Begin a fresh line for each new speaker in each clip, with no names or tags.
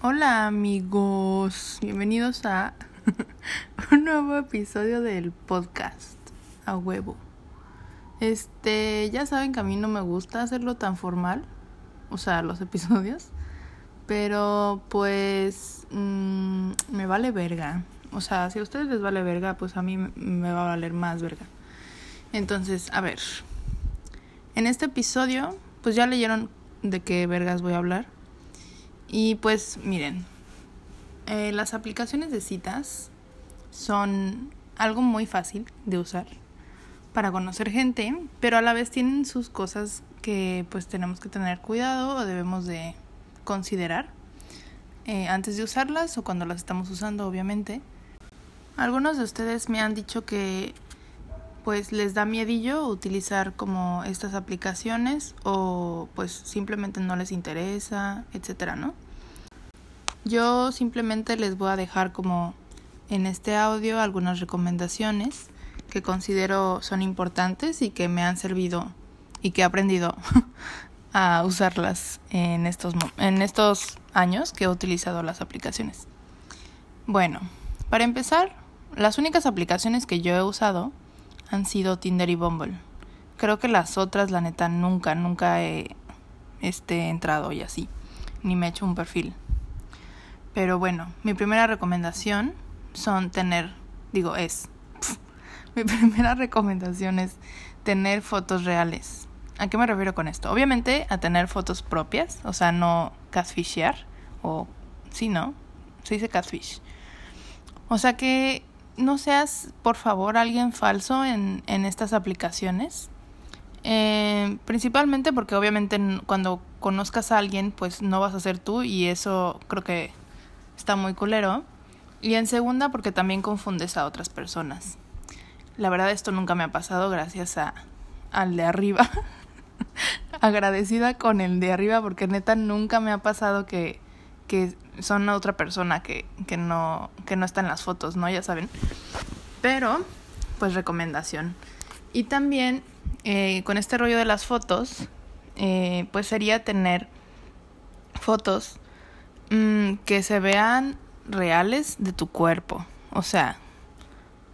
Hola amigos, bienvenidos a un nuevo episodio del podcast a huevo. Este, ya saben que a mí no me gusta hacerlo tan formal, o sea, los episodios, pero pues mm, me vale verga. O sea, si a ustedes les vale verga, pues a mí me va a valer más verga. Entonces, a ver, en este episodio, pues ya leyeron de qué vergas voy a hablar. Y pues miren, eh, las aplicaciones de citas son algo muy fácil de usar para conocer gente, pero a la vez tienen sus cosas que pues tenemos que tener cuidado o debemos de considerar eh, antes de usarlas o cuando las estamos usando obviamente. Algunos de ustedes me han dicho que pues les da miedillo utilizar como estas aplicaciones o pues simplemente no les interesa, etcétera, ¿no? Yo simplemente les voy a dejar como en este audio algunas recomendaciones que considero son importantes y que me han servido y que he aprendido a usarlas en estos en estos años que he utilizado las aplicaciones. Bueno, para empezar, las únicas aplicaciones que yo he usado han sido Tinder y Bumble. Creo que las otras, la neta, nunca, nunca he este, entrado y así, ni me he hecho un perfil. Pero bueno, mi primera recomendación son tener, digo, es, mi primera recomendación es tener fotos reales. ¿A qué me refiero con esto? Obviamente a tener fotos propias, o sea, no catfishear, o sí, ¿no? Se dice catfish. O sea que no seas, por favor, alguien falso en, en estas aplicaciones. Eh, principalmente porque obviamente cuando conozcas a alguien, pues no vas a ser tú y eso creo que está muy culero. Y en segunda porque también confundes a otras personas. La verdad esto nunca me ha pasado gracias a al de arriba. Agradecida con el de arriba porque neta nunca me ha pasado que que son otra persona que, que, no, que no está en las fotos, ¿no? Ya saben. Pero, pues recomendación. Y también, eh, con este rollo de las fotos, eh, pues sería tener fotos mmm, que se vean reales de tu cuerpo. O sea,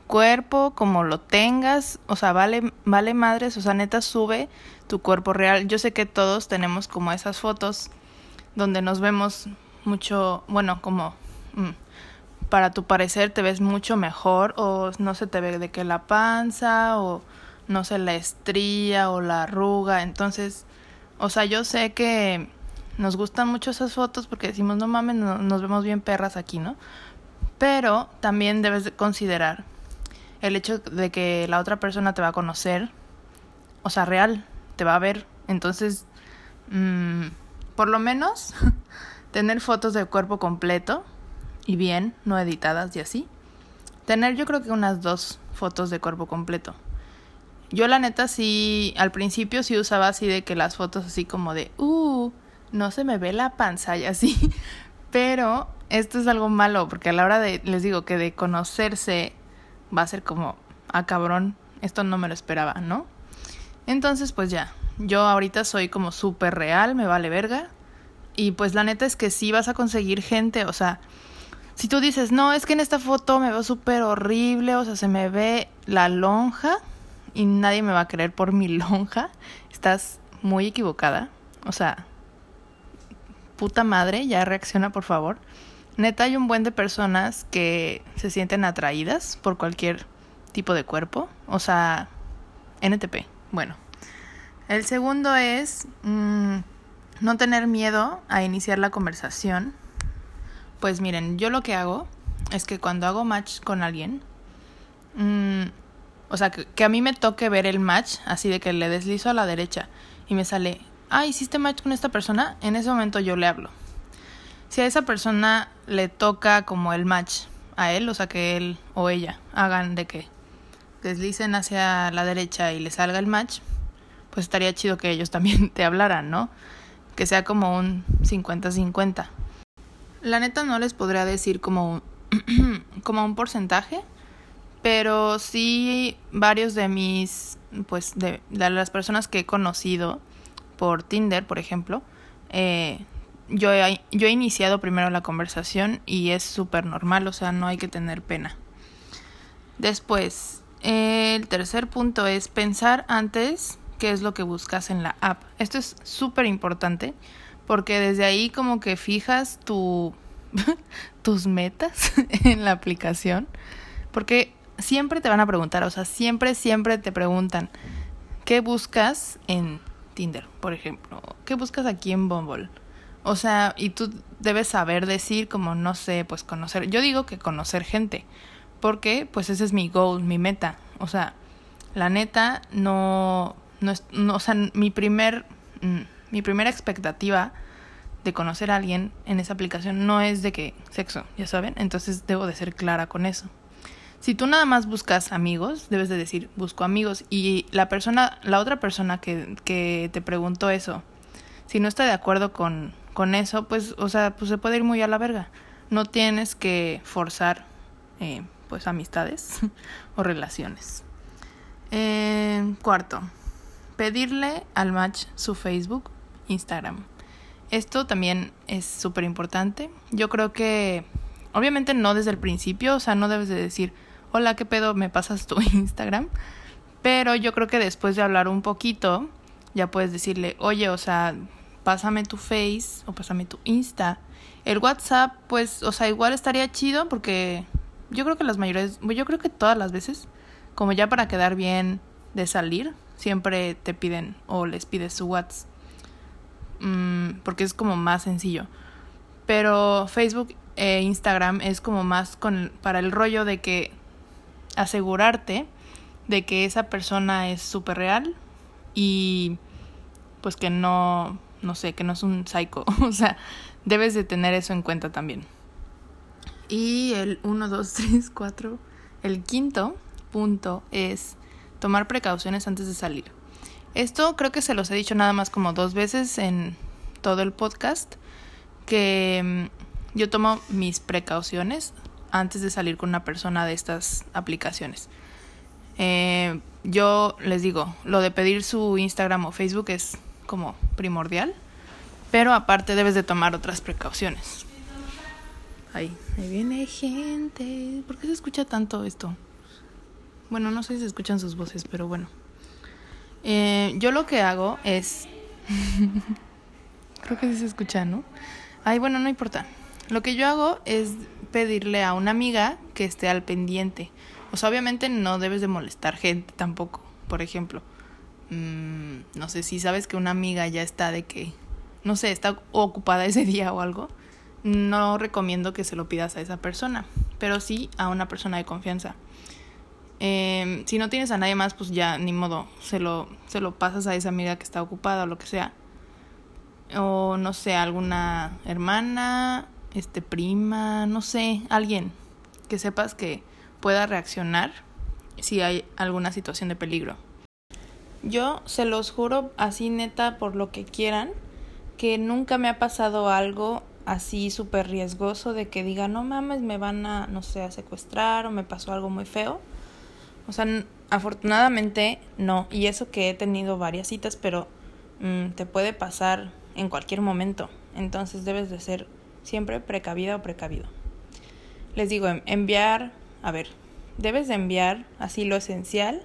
cuerpo como lo tengas, o sea, vale, vale madres, o sea, neta sube tu cuerpo real. Yo sé que todos tenemos como esas fotos donde nos vemos mucho, bueno, como mm, para tu parecer te ves mucho mejor o no se te ve de que la panza o no sé la estría o la arruga, entonces, o sea, yo sé que nos gustan mucho esas fotos porque decimos, no mames, nos vemos bien perras aquí, ¿no? Pero también debes de considerar el hecho de que la otra persona te va a conocer, o sea, real, te va a ver, entonces, mmm, por lo menos Tener fotos de cuerpo completo y bien, no editadas y así. Tener yo creo que unas dos fotos de cuerpo completo. Yo la neta sí, al principio sí usaba así de que las fotos así como de, uh, no se me ve la panza y así. Pero esto es algo malo porque a la hora de, les digo que de conocerse va a ser como, ah cabrón, esto no me lo esperaba, ¿no? Entonces pues ya, yo ahorita soy como súper real, me vale verga. Y pues la neta es que sí vas a conseguir gente, o sea, si tú dices, no, es que en esta foto me veo súper horrible, o sea, se me ve la lonja y nadie me va a creer por mi lonja, estás muy equivocada. O sea, puta madre, ya reacciona por favor. Neta hay un buen de personas que se sienten atraídas por cualquier tipo de cuerpo, o sea, NTP. Bueno, el segundo es... Mmm, no tener miedo a iniciar la conversación. Pues miren, yo lo que hago es que cuando hago match con alguien, mmm, o sea, que, a mí me toque ver el match, así de que le deslizo a la derecha y me sale, ah, hiciste match con esta persona, en ese momento yo le hablo. Si a esa persona le toca como el match a él, o sea, que él o ella hagan de que deslicen hacia la derecha y le salga el match, pues estaría chido que ellos también te hablaran, ¿no? Que sea como un 50-50. La neta no les podría decir como un, como un porcentaje, pero sí varios de mis, pues de, las personas que he conocido por Tinder, por ejemplo, eh, yo he, yo he iniciado primero la conversación y es súper normal, o sea, no hay que tener pena. Después, el tercer punto es pensar antes qué es lo que buscas en la app. Esto es súper importante porque desde ahí como que fijas tu, tus metas en la aplicación. Porque siempre te van a preguntar, o sea, siempre, siempre te preguntan, ¿qué buscas en Tinder, por ejemplo? ¿Qué buscas aquí en Bumble? O sea, y tú debes saber decir como, no sé, pues conocer, yo digo que conocer gente, porque pues ese es mi goal, mi meta. O sea, la neta no, no, es, no o sea, mi primer, mm, mi primera expectativa de conocer a alguien en esa aplicación no es de que sexo, ya saben, entonces debo de ser clara con eso. Si tú nada más buscas amigos, debes de decir busco amigos y la persona, la otra persona que, que te preguntó eso, si no está de acuerdo con, con eso, pues, o sea, pues se puede ir muy a la verga. No tienes que forzar eh, pues amistades o relaciones. Eh, cuarto, pedirle al match su Facebook, Instagram. Esto también es súper importante. Yo creo que, obviamente no desde el principio, o sea, no debes de decir, hola, ¿qué pedo? ¿Me pasas tu Instagram? Pero yo creo que después de hablar un poquito, ya puedes decirle, oye, o sea, pásame tu Face o pásame tu Insta. El WhatsApp, pues, o sea, igual estaría chido porque yo creo que las mayores, yo creo que todas las veces, como ya para quedar bien de salir, siempre te piden o les pides su WhatsApp. Mm, porque es como más sencillo. Pero Facebook e Instagram es como más con, para el rollo de que asegurarte de que esa persona es súper real y pues que no, no sé, que no es un psycho. o sea, debes de tener eso en cuenta también. Y el 1, 2, 3, 4. El quinto punto es tomar precauciones antes de salir. Esto creo que se los he dicho nada más como dos veces en todo el podcast, que mm, yo tomo mis precauciones antes de salir con una persona de estas aplicaciones. Eh, yo les digo, lo de pedir su Instagram o Facebook es como primordial, pero aparte debes de tomar otras precauciones. Ahí, ahí viene gente. ¿Por qué se escucha tanto esto? Bueno, no sé si se escuchan sus voces, pero bueno. Eh, yo lo que hago es... Creo que sí se escucha, ¿no? Ay, bueno, no importa. Lo que yo hago es pedirle a una amiga que esté al pendiente. O sea, obviamente no debes de molestar gente tampoco. Por ejemplo, mmm, no sé si sabes que una amiga ya está de que, no sé, está ocupada ese día o algo no recomiendo que se lo pidas a esa persona, pero sí a una persona de confianza. Em, si no tienes a nadie más, pues ya ni modo, se lo, se lo pasas a esa amiga que está ocupada o lo que sea. O no sé, alguna hermana, este prima, no sé, alguien que sepas que pueda reaccionar si hay alguna situación de peligro. Yo se los juro así neta por lo que quieran que nunca me ha pasado algo así súper riesgoso de que diga, no mames, me van a, no sé, a secuestrar o me pasó algo muy feo. O sea, afortunadamente no. Y eso que he tenido varias citas, pero mm, te puede pasar en cualquier momento. Entonces debes de ser siempre precavida o precavido. Les digo, enviar, a ver, debes de enviar así lo esencial,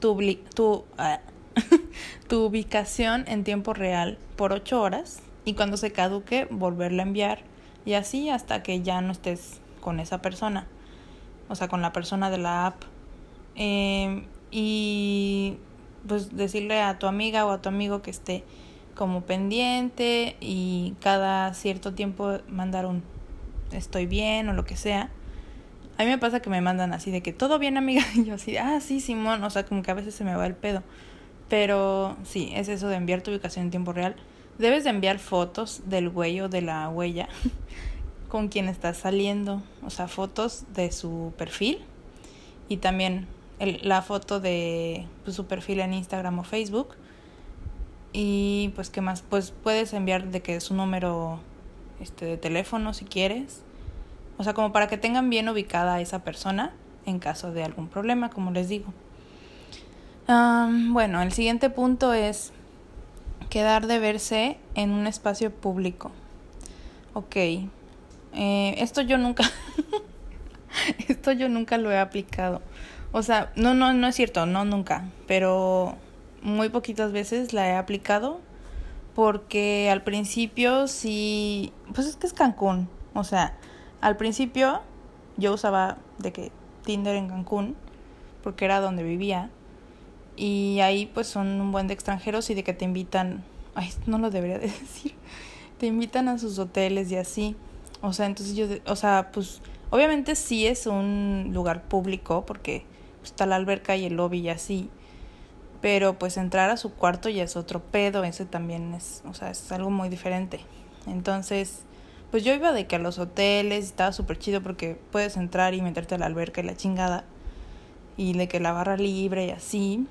tu, tu, ah, tu ubicación en tiempo real por ocho horas y cuando se caduque volverla a enviar y así hasta que ya no estés con esa persona, o sea, con la persona de la app. Em, y pues decirle a tu amiga o a tu amigo que esté como pendiente y cada cierto tiempo mandar un estoy bien o lo que sea. A mí me pasa que me mandan así de que todo bien amiga y yo así, ah sí Simón, o sea como que a veces se me va el pedo. Pero sí, es eso de enviar tu ubicación en tiempo real. Debes de enviar fotos del güey o de la huella con quien estás saliendo, o sea, fotos de su perfil y también la foto de pues, su perfil en Instagram o Facebook. Y pues qué más, pues puedes enviar de que su número este de teléfono si quieres. O sea, como para que tengan bien ubicada a esa persona en caso de algún problema, como les digo. bueno, el siguiente punto es quedar de verse en un espacio público. Ok. Eh, esto yo nunca. esto yo nunca lo he aplicado. O sea, no, no, no es cierto, no nunca. Pero muy poquitas veces la he aplicado. Porque al principio sí. Pues es que es Cancún. O sea, al principio yo usaba de que Tinder en Cancún. Porque era donde vivía. Y ahí pues son un buen de extranjeros y de que te invitan. Ay, no lo debería de decir te invitan a sus hoteles y así. O sea, entonces yo, o sea, pues obviamente sí es un lugar público porque está la alberca y el lobby y así. Pero pues entrar a su cuarto ya es otro pedo, ese también es, o sea, es algo muy diferente. Entonces, pues yo iba de que a los hoteles estaba súper chido porque puedes entrar y meterte a la alberca y la chingada. Y de que la barra libre y así.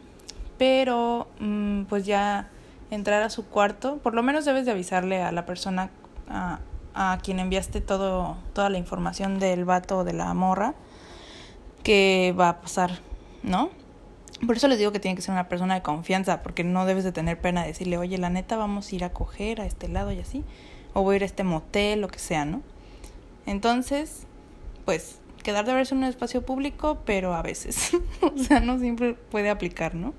Pero, mm, pues ya entrar a su cuarto, por lo menos debes de avisarle a la persona a, a quien enviaste todo, toda la información del vato o de la morra que va a pasar, ¿no? Por eso les digo que tiene que ser una persona de confianza, porque no debes de tener pena de decirle, oye, la neta, vamos a ir a coger a este lado y así, o voy a ir a este motel, lo que sea, ¿no? Entonces, pues, quedar de verse en un espacio público, pero a veces, o sea, no siempre puede aplicar, ¿no?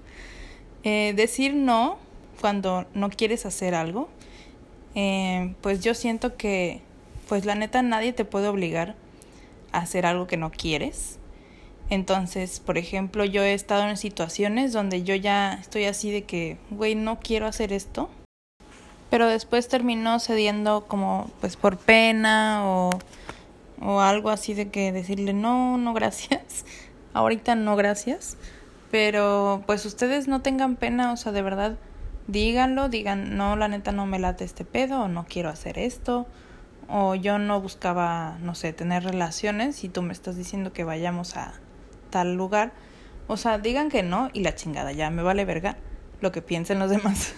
Eh, decir no cuando no quieres hacer algo, eh, pues yo siento que, pues la neta, nadie te puede obligar a hacer algo que no quieres. Entonces, por ejemplo, yo he estado en situaciones donde yo ya estoy así de que, güey, no quiero hacer esto. Pero después termino cediendo como pues por pena o, o algo así de que decirle no, no gracias. Ahorita no gracias. Pero pues ustedes no tengan pena, o sea, de verdad díganlo, digan, no, la neta no me late este pedo, o no quiero hacer esto, o yo no buscaba, no sé, tener relaciones y tú me estás diciendo que vayamos a tal lugar. O sea, digan que no y la chingada, ya me vale verga lo que piensen los demás.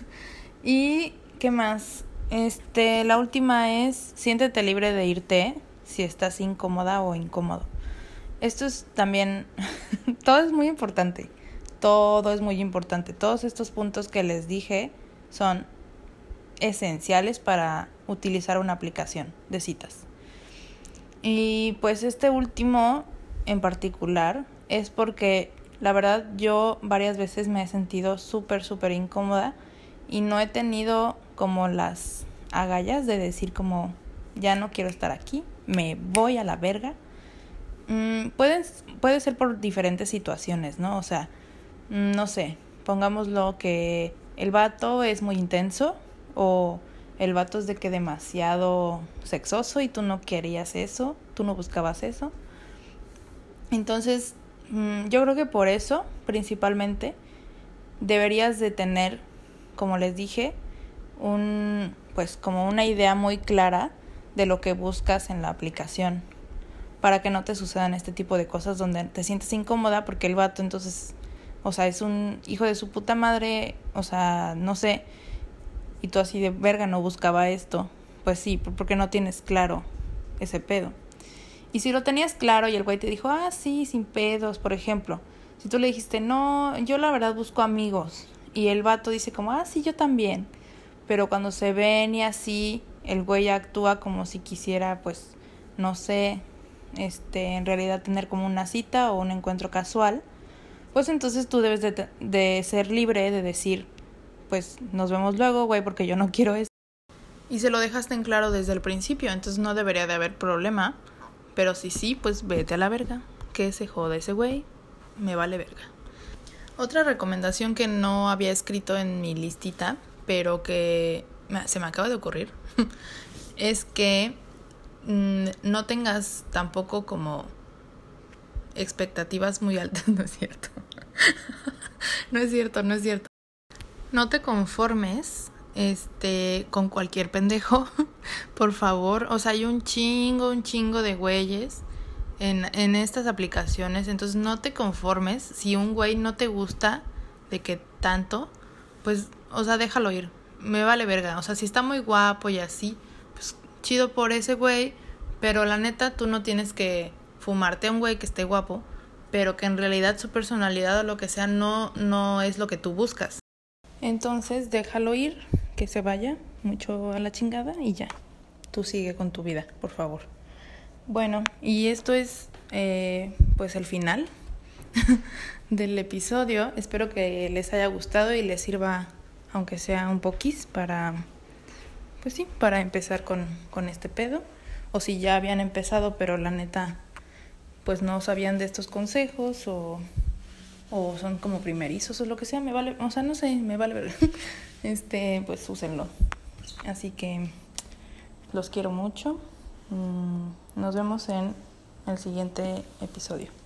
y, ¿qué más? Este, la última es, siéntete libre de irte si estás incómoda o incómodo. Esto es también, todo es muy importante todo es muy importante. Todos estos puntos que les dije son esenciales para utilizar una aplicación de citas. Y pues este último en particular es porque la verdad yo varias veces me he sentido súper, súper incómoda y no he tenido como las agallas de decir como ya no quiero estar aquí, me voy a la verga. Mm, puede ser por diferentes situaciones, ¿no? O sea, Mm, no sé, pongámoslo que el vato es muy intenso o el vato es de que demasiado sexoso y tú no querías eso, tú no buscabas eso. Entonces, yo creo que por eso, principalmente, deberías de tener, como les dije, un pues como una idea muy clara de lo que buscas en la aplicación para que no te sucedan este tipo de cosas donde te sientes incómoda porque el vato entonces o sea, es un hijo de su puta madre, o sea, no sé, y tú así de verga no buscaba esto, pues sí, porque no tienes claro ese pedo. Y si lo tenías claro y el güey te dijo, ah, sí, sin pedos, por ejemplo, si tú le dijiste, no, yo la verdad busco amigos, y el vato dice como, ah, sí, yo también, pero cuando se ven y así, el güey actúa como si quisiera, pues, no sé, este, en realidad tener como una cita o un encuentro casual, pues entonces tú debes de, de ser libre de decir, pues nos vemos luego, güey, porque yo no quiero eso. Y se lo dejaste en claro desde el principio, entonces no debería de haber problema. Pero si sí, pues vete a la verga. Que se jode ese güey. Me vale verga. Otra recomendación que no había escrito en mi listita, pero que se me acaba de ocurrir, es que mm, no tengas tampoco como expectativas muy altas, ¿no es cierto? no es cierto, no es cierto. No te conformes este con cualquier pendejo, por favor. O sea, hay un chingo, un chingo de güeyes en, en estas aplicaciones. Entonces no te conformes. Si un güey no te gusta de que tanto, pues, o sea, déjalo ir. Me vale verga. O sea, si está muy guapo y así, pues chido por ese güey. Pero la neta, tú no tienes que fumarte a un güey que esté guapo pero que en realidad su personalidad o lo que sea no, no es lo que tú buscas. Entonces déjalo ir, que se vaya mucho a la chingada y ya. tú sigue con tu vida, por favor. Bueno, y esto es eh, pues el final del episodio. Espero que les haya gustado y les sirva, aunque sea un poquís, para, pues sí, para empezar con, con este pedo. O si ya habían empezado, pero la neta, pues no sabían de estos consejos o, o son como primerizos o lo que sea, me vale, o sea, no sé, me vale. Este, pues úsenlo. Así que los quiero mucho. Mm, nos vemos en el siguiente episodio.